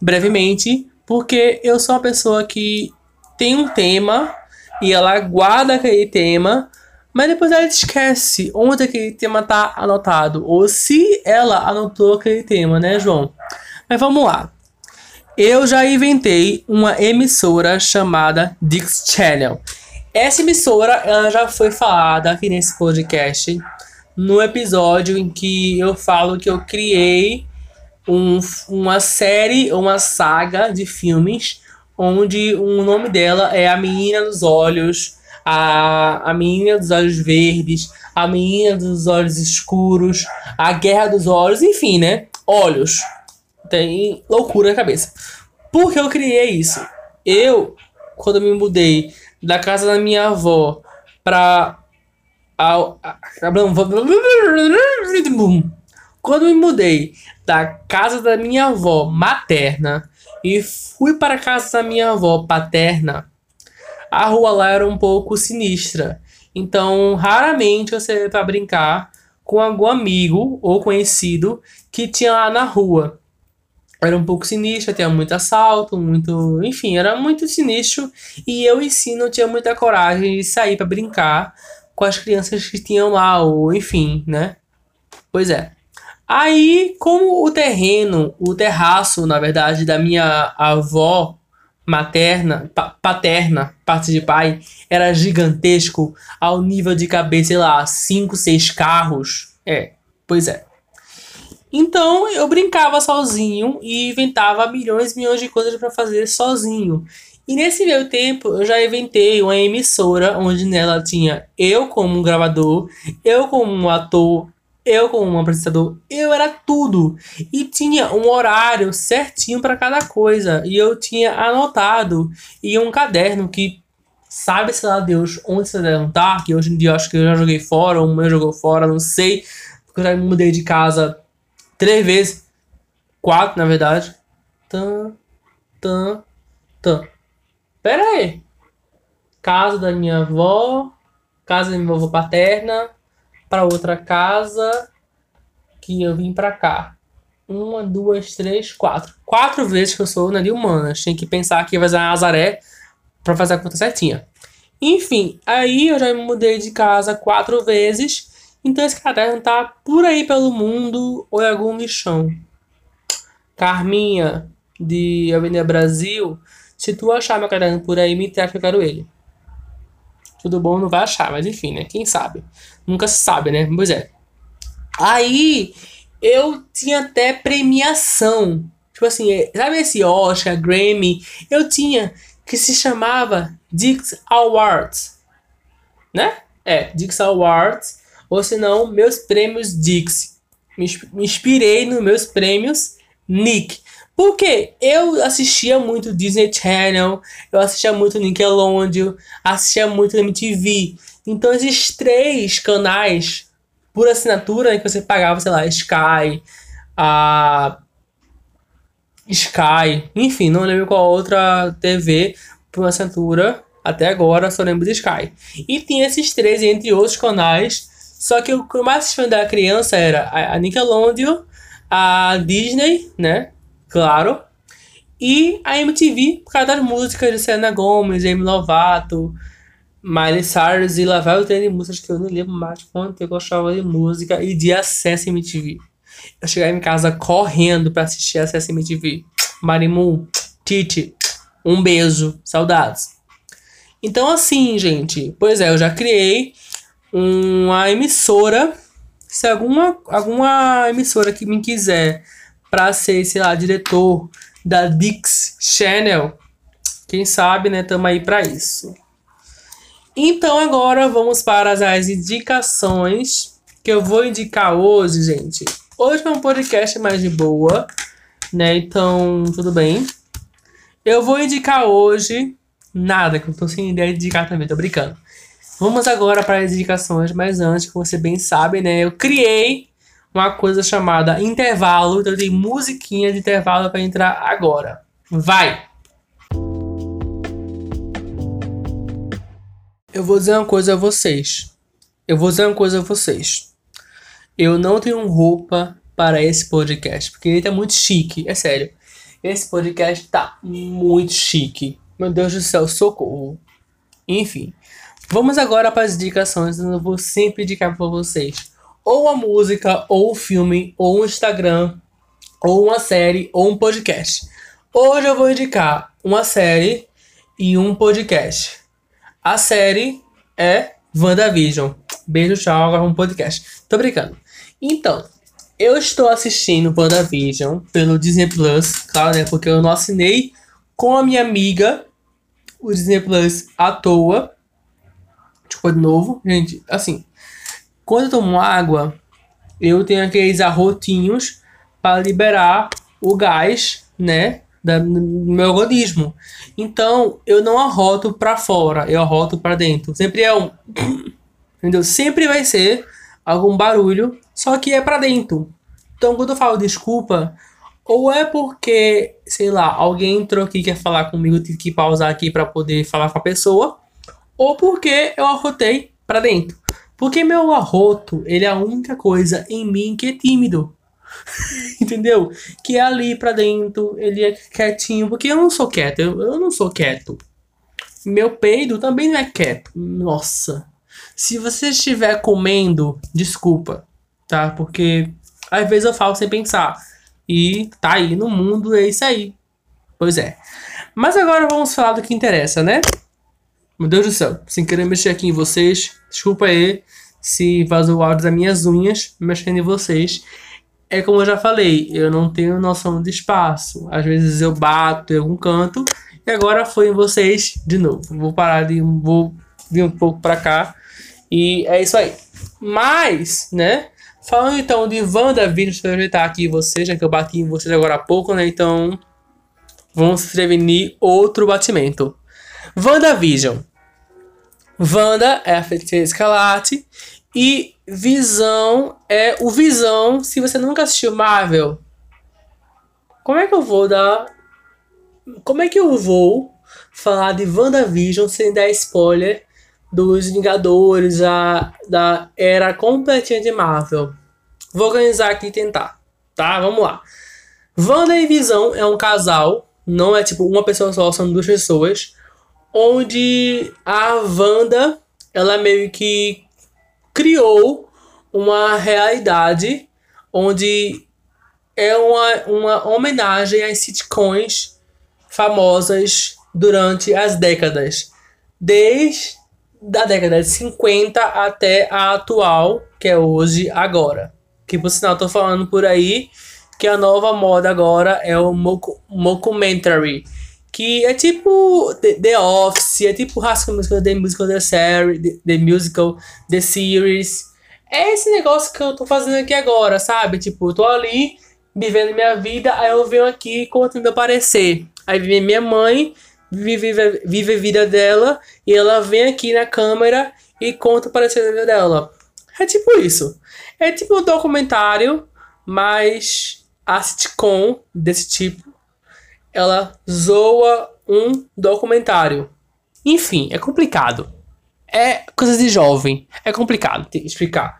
brevemente, porque eu sou uma pessoa que tem um tema e ela guarda aquele tema mas depois ela esquece onde aquele tema tá anotado. Ou se ela anotou aquele tema, né, João? Mas vamos lá. Eu já inventei uma emissora chamada Dix Channel. Essa emissora ela já foi falada aqui nesse podcast no episódio em que eu falo que eu criei um, uma série, uma saga de filmes onde o nome dela é A Menina dos Olhos a, a menina dos olhos verdes, a menina dos olhos escuros, a guerra dos olhos, enfim, né? Olhos. Tem loucura na cabeça. Por que eu criei isso? Eu, quando me mudei da casa da minha avó pra. Quando me mudei da casa da minha avó materna e fui para a casa da minha avó paterna, a rua lá era um pouco sinistra. Então, raramente você para brincar com algum amigo ou conhecido que tinha lá na rua. Era um pouco sinistro, tinha muito assalto, muito. Enfim, era muito sinistro. E eu em si não tinha muita coragem de sair para brincar com as crianças que tinham lá, ou enfim, né? Pois é. Aí, como o terreno, o terraço, na verdade, da minha avó materna, pa paterna, parte de pai, era gigantesco ao nível de caber, sei lá, 5, 6 carros. É, pois é. Então eu brincava sozinho e inventava milhões e milhões de coisas para fazer sozinho. E nesse meio tempo eu já inventei uma emissora onde nela tinha eu como um gravador, eu como um ator, eu, como um apresentador, eu era tudo. E tinha um horário certinho para cada coisa. E eu tinha anotado em um caderno que sabe-se lá Deus onde esse caderno tá. Que hoje em dia eu acho que eu já joguei fora, ou mãe jogou fora, não sei. Porque eu já mudei de casa três vezes. Quatro, na verdade. Tan, tan, tan. Pera aí. Casa da minha avó. Casa da minha avó paterna para outra casa que eu vim para cá. Uma, duas, três, quatro. Quatro vezes que eu sou na de humanas. Tinha que pensar que ia fazer a Nazaré para fazer a conta certinha. Enfim, aí eu já me mudei de casa quatro vezes. Então esse caderno tá por aí pelo mundo ou em algum lixão. Carminha, de Avenida Brasil, se tu achar meu caderno por aí, me traz que eu quero ele tudo bom, não vai achar, mas enfim, né? Quem sabe? Nunca se sabe, né? Pois é. Aí eu tinha até premiação. Tipo assim, é, sabe esse Oscar, Grammy? Eu tinha que se chamava Dix Awards, né? É, Dix Awards, ou senão meus prêmios Dix. Me, inspirei nos meus prêmios Nick. Porque eu assistia muito Disney Channel, eu assistia muito Nickelodeon, assistia muito MTV. Então esses três canais por assinatura que você pagava, sei lá, Sky, a Sky, enfim, não lembro qual outra TV por assinatura. Até agora só lembro de Sky. E tinha esses três entre outros canais. Só que o que eu mais assistia da criança era a Nickelodeon, a Disney, né? Claro. E a MTV, por causa das músicas de Selena Gomez, Amy Lovato, Miley Cyrus e lá vai o de músicas que eu não lembro mais quanto eu gostava de música e de acesso MTV. Eu chegava em casa correndo para assistir acesso MTV. Marimu, Titi, um beijo, saudades. Então assim, gente, pois é, eu já criei uma emissora. Se alguma, alguma emissora que me quiser para ser, sei lá, diretor da Dix Channel. Quem sabe, né? Tamo aí para isso. Então agora vamos para as indicações que eu vou indicar hoje, gente. Hoje é um podcast mais de boa, né? Então, tudo bem. Eu vou indicar hoje nada, que eu tô sem ideia de indicar também, tô brincando. Vamos agora para as indicações, mas antes, como você bem sabe, né? Eu criei uma coisa chamada intervalo. Então tem musiquinha de intervalo para entrar agora. Vai! Eu vou dizer uma coisa a vocês. Eu vou dizer uma coisa a vocês. Eu não tenho roupa para esse podcast, porque ele tá muito chique, é sério. Esse podcast tá muito chique. Meu Deus do céu, socorro. Enfim, vamos agora para as indicações. Eu vou sempre indicar para vocês ou a música, ou o filme, ou um Instagram, ou uma série, ou um podcast. Hoje eu vou indicar uma série e um podcast. A série é WandaVision. Beijo, tchau, agora um podcast. Tô brincando. Então, eu estou assistindo WandaVision pelo Disney Plus, claro, né? Porque eu não assinei com a minha amiga o Disney Plus à toa. Tipo, de novo, gente, assim, quando eu tomo água, eu tenho aqueles arrotinhos para liberar o gás, né, do meu organismo. Então, eu não arroto para fora, eu arroto para dentro. Sempre é um <coughs> entendeu? Sempre vai ser algum barulho, só que é para dentro. Então, quando eu falo desculpa, ou é porque, sei lá, alguém entrou aqui quer falar comigo, tive que pausar aqui para poder falar com a pessoa, ou porque eu arrotei para dentro. Porque meu arroto, ele é a única coisa em mim que é tímido. <laughs> Entendeu? Que é ali pra dentro, ele é quietinho. Porque eu não sou quieto, eu, eu não sou quieto. Meu peido também não é quieto. Nossa. Se você estiver comendo, desculpa, tá? Porque às vezes eu falo sem pensar. E tá aí no mundo, é isso aí. Pois é. Mas agora vamos falar do que interessa, né? Meu Deus do céu, sem querer mexer aqui em vocês, desculpa aí se vazou o áudio das minhas unhas mexendo em vocês. É como eu já falei, eu não tenho noção de espaço. Às vezes eu bato em algum canto e agora foi em vocês de novo. Vou parar de. Vou vir um pouco pra cá e é isso aí. Mas, né? Falando então de WandaVision, deixa eu ajeitar aqui vocês, já que eu bati em vocês agora há pouco, né? Então, vamos prevenir outro batimento. WandaVision. Wanda é a feiticeira escalate e Visão é o Visão. Se você nunca assistiu Marvel, como é que eu vou dar. Como é que eu vou falar de WandaVision sem dar spoiler dos Vingadores, a, da era completinha de Marvel? Vou organizar aqui e tentar, tá? Vamos lá. Wanda e Visão é um casal, não é tipo uma pessoa só, são duas pessoas onde a Wanda ela meio que criou uma realidade onde é uma, uma homenagem às sitcoms famosas durante as décadas, desde a década de 50 até a atual, que é hoje, agora. Que por sinal tô falando por aí que a nova moda agora é o mockumentary, que é tipo The, Office, é tipo School Musical, The Musical, The Series, The, Musical, The Series. É esse negócio que eu tô fazendo aqui agora, sabe? Tipo, eu tô ali vivendo minha vida, aí eu venho aqui contando meu parecer. Aí vem minha mãe, vive, vive, vive a vida dela, e ela vem aqui na câmera e conta o parecer dela. É tipo isso. É tipo um documentário, mas a sitcom desse tipo, ela zoa um documentário. Enfim, é complicado. É coisa de jovem. É complicado explicar.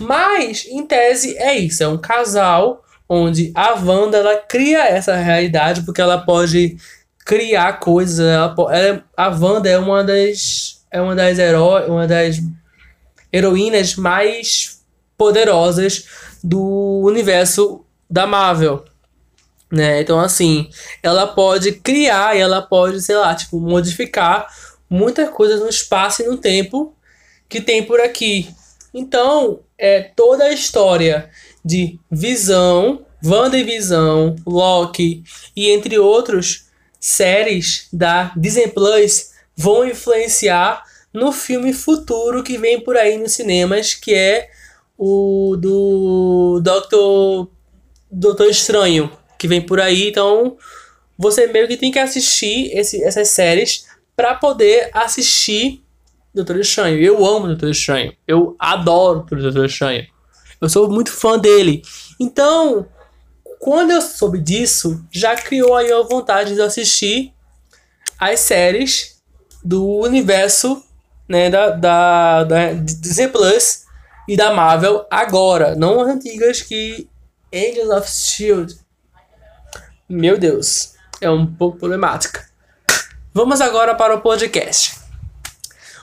Mas, em tese, é isso. É um casal onde a Wanda ela cria essa realidade porque ela pode criar coisas. Ela, ela, a Wanda é uma das é uma das heróis, uma das heroínas mais poderosas do universo da Marvel. Né? Então assim, ela pode criar e ela pode, sei lá, tipo, modificar muitas coisas no espaço e no tempo que tem por aqui. Então, é toda a história de Visão, WandaVisão, Loki e entre outros séries da Disney Plus vão influenciar no filme futuro que vem por aí nos cinemas, que é o do Doctor, Doutor Estranho, que vem por aí. Então, você meio que tem que assistir esse, essas séries para poder assistir Doutor Estranho. Eu amo Doutor Estranho. Eu adoro Doutor Estranho. Eu sou muito fã dele. Então, quando eu soube disso, já criou aí a vontade de assistir as séries do universo né, da, da, da Disney Plus e da Marvel agora, não as antigas que Angels of Shield. Meu Deus, é um pouco problemática. Vamos agora para o podcast.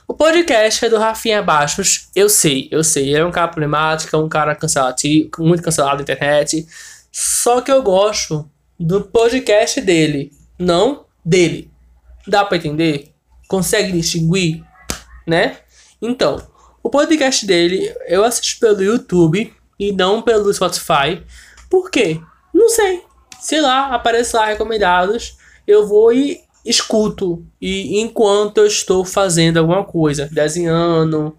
O podcast é do Rafinha Baixos. Eu sei, eu sei. É um cara problemático, é um cara cancelativo, muito cancelado na internet. Só que eu gosto do podcast dele, não dele. Dá para entender? Consegue distinguir, né? Então, o podcast dele eu assisto pelo YouTube e não pelo Spotify. Por quê? Não sei. Sei lá, aparece lá recomendados. Eu vou e escuto e enquanto eu estou fazendo alguma coisa, desenhando,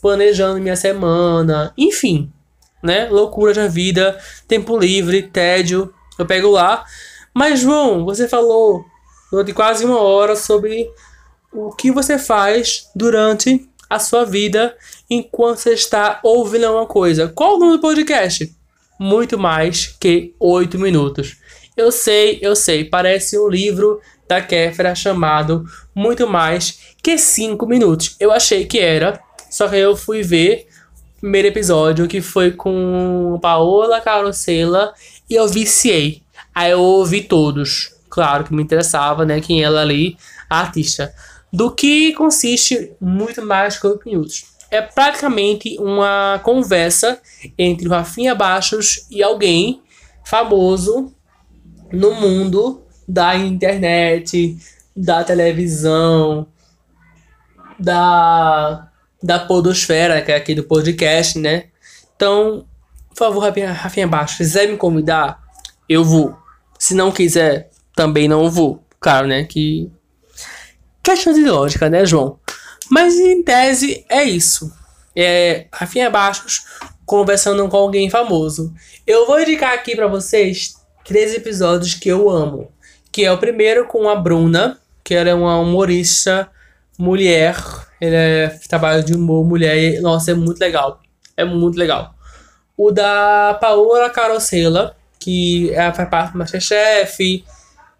planejando minha semana, enfim, né? Loucura da vida, tempo livre, tédio, eu pego lá. Mas João, você falou durante quase uma hora sobre o que você faz durante a sua vida enquanto você está ouvindo alguma coisa. Qual o nome do podcast? Muito mais que oito minutos. Eu sei, eu sei, parece um livro da Kéfera chamado Muito Mais que 5 Minutos. Eu achei que era, só que eu fui ver o primeiro episódio que foi com Paola Carosella e eu viciei. Aí eu ouvi todos. Claro que me interessava, né? Quem ela ali, a artista. Do que consiste muito mais que 8 minutos. É praticamente uma conversa entre o Rafinha Baixos e alguém famoso no mundo da internet, da televisão, da, da podosfera, que é aqui do podcast, né? Então, por favor, Rafinha, Rafinha Baixo, se quiser me convidar, eu vou. Se não quiser, também não vou. Claro, né? Que. Questão de lógica, né, João? Mas em tese é isso. É Rafinha Baixos conversando com alguém famoso. Eu vou indicar aqui para vocês três episódios que eu amo que é o primeiro com a Bruna, que ela é uma humorista mulher, ele é trabalho de humor mulher, e, nossa, é muito legal. É muito legal. O da Paola Carosella, que é, faz parte do Masterchef,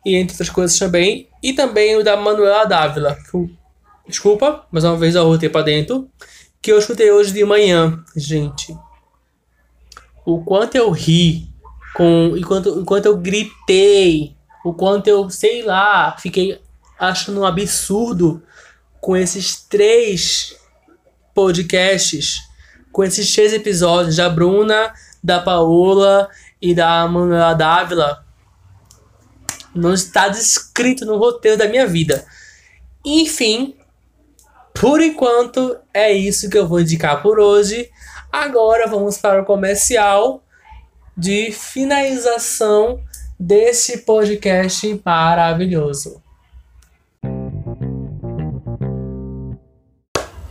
e entre outras coisas também. E também o da Manuela Dávila, eu, desculpa, mais uma vez eu voltei pra dentro, que eu escutei hoje de manhã. Gente, o quanto eu ri, com, enquanto, enquanto eu gritei o quanto eu, sei lá, fiquei achando um absurdo com esses três podcasts, com esses três episódios da Bruna, da Paola e da Manuela Dávila. Não está descrito no roteiro da minha vida. Enfim, por enquanto é isso que eu vou indicar por hoje. Agora vamos para o comercial de finalização desse podcast maravilhoso.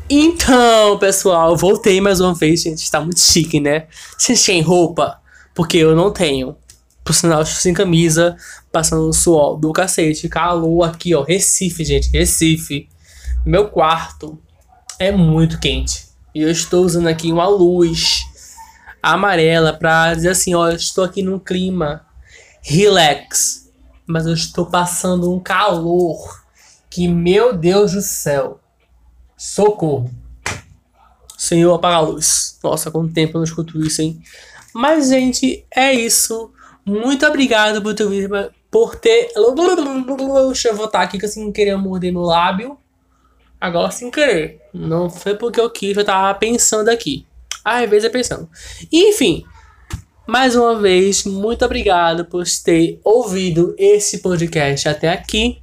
Então, pessoal, voltei mais uma vez, gente. Está muito chique, né? Vocês têm roupa? Porque eu não tenho. Por sinal, sem camisa, passando o suor do cacete. Calor aqui, ó. Recife, gente. Recife. Meu quarto é muito quente. E eu estou usando aqui uma luz amarela pra dizer assim, ó, eu estou aqui num clima relax. Mas eu estou passando um calor que, meu Deus do céu. Socorro. Senhor, apaga a luz. Nossa, quanto tempo eu não escuto isso, hein? Mas, gente, é isso. Muito obrigado por ter, por ter. Deixa eu voltar aqui que eu sem querer morder no lábio. Agora sem querer. Não foi porque eu quis, eu tava pensando aqui. Às vezes é pensando. Enfim. Mais uma vez, muito obrigado por ter ouvido esse podcast até aqui.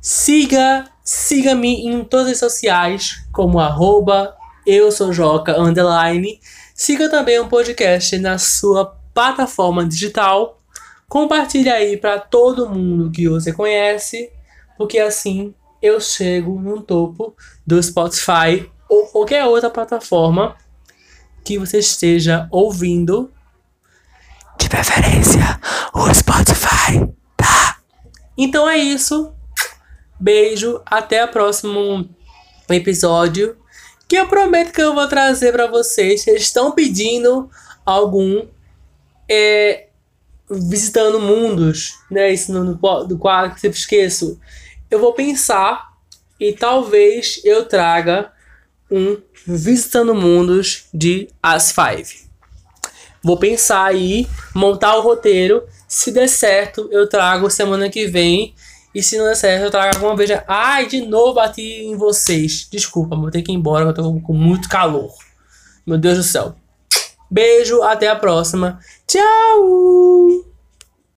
Siga, siga-me em todas as sociais, como arroba eu sou Joca underline. Siga também o podcast na sua plataforma digital. Compartilhe aí para todo mundo que você conhece, porque assim eu chego no topo do Spotify ou qualquer outra plataforma que você esteja ouvindo. De preferência, o Spotify, tá? Então é isso. Beijo, até o próximo episódio. Que eu prometo que eu vou trazer para vocês. Vocês estão pedindo algum é, visitando mundos, né? Isso no, no, do quadro que sempre esqueço. Eu vou pensar e talvez eu traga um visitando mundos de As Five. Vou pensar aí, montar o roteiro. Se der certo, eu trago semana que vem. E se não der certo, eu trago alguma vez. Ai, de novo bati em vocês. Desculpa, vou ter que ir embora, eu tô com muito calor. Meu Deus do céu. Beijo, até a próxima. Tchau!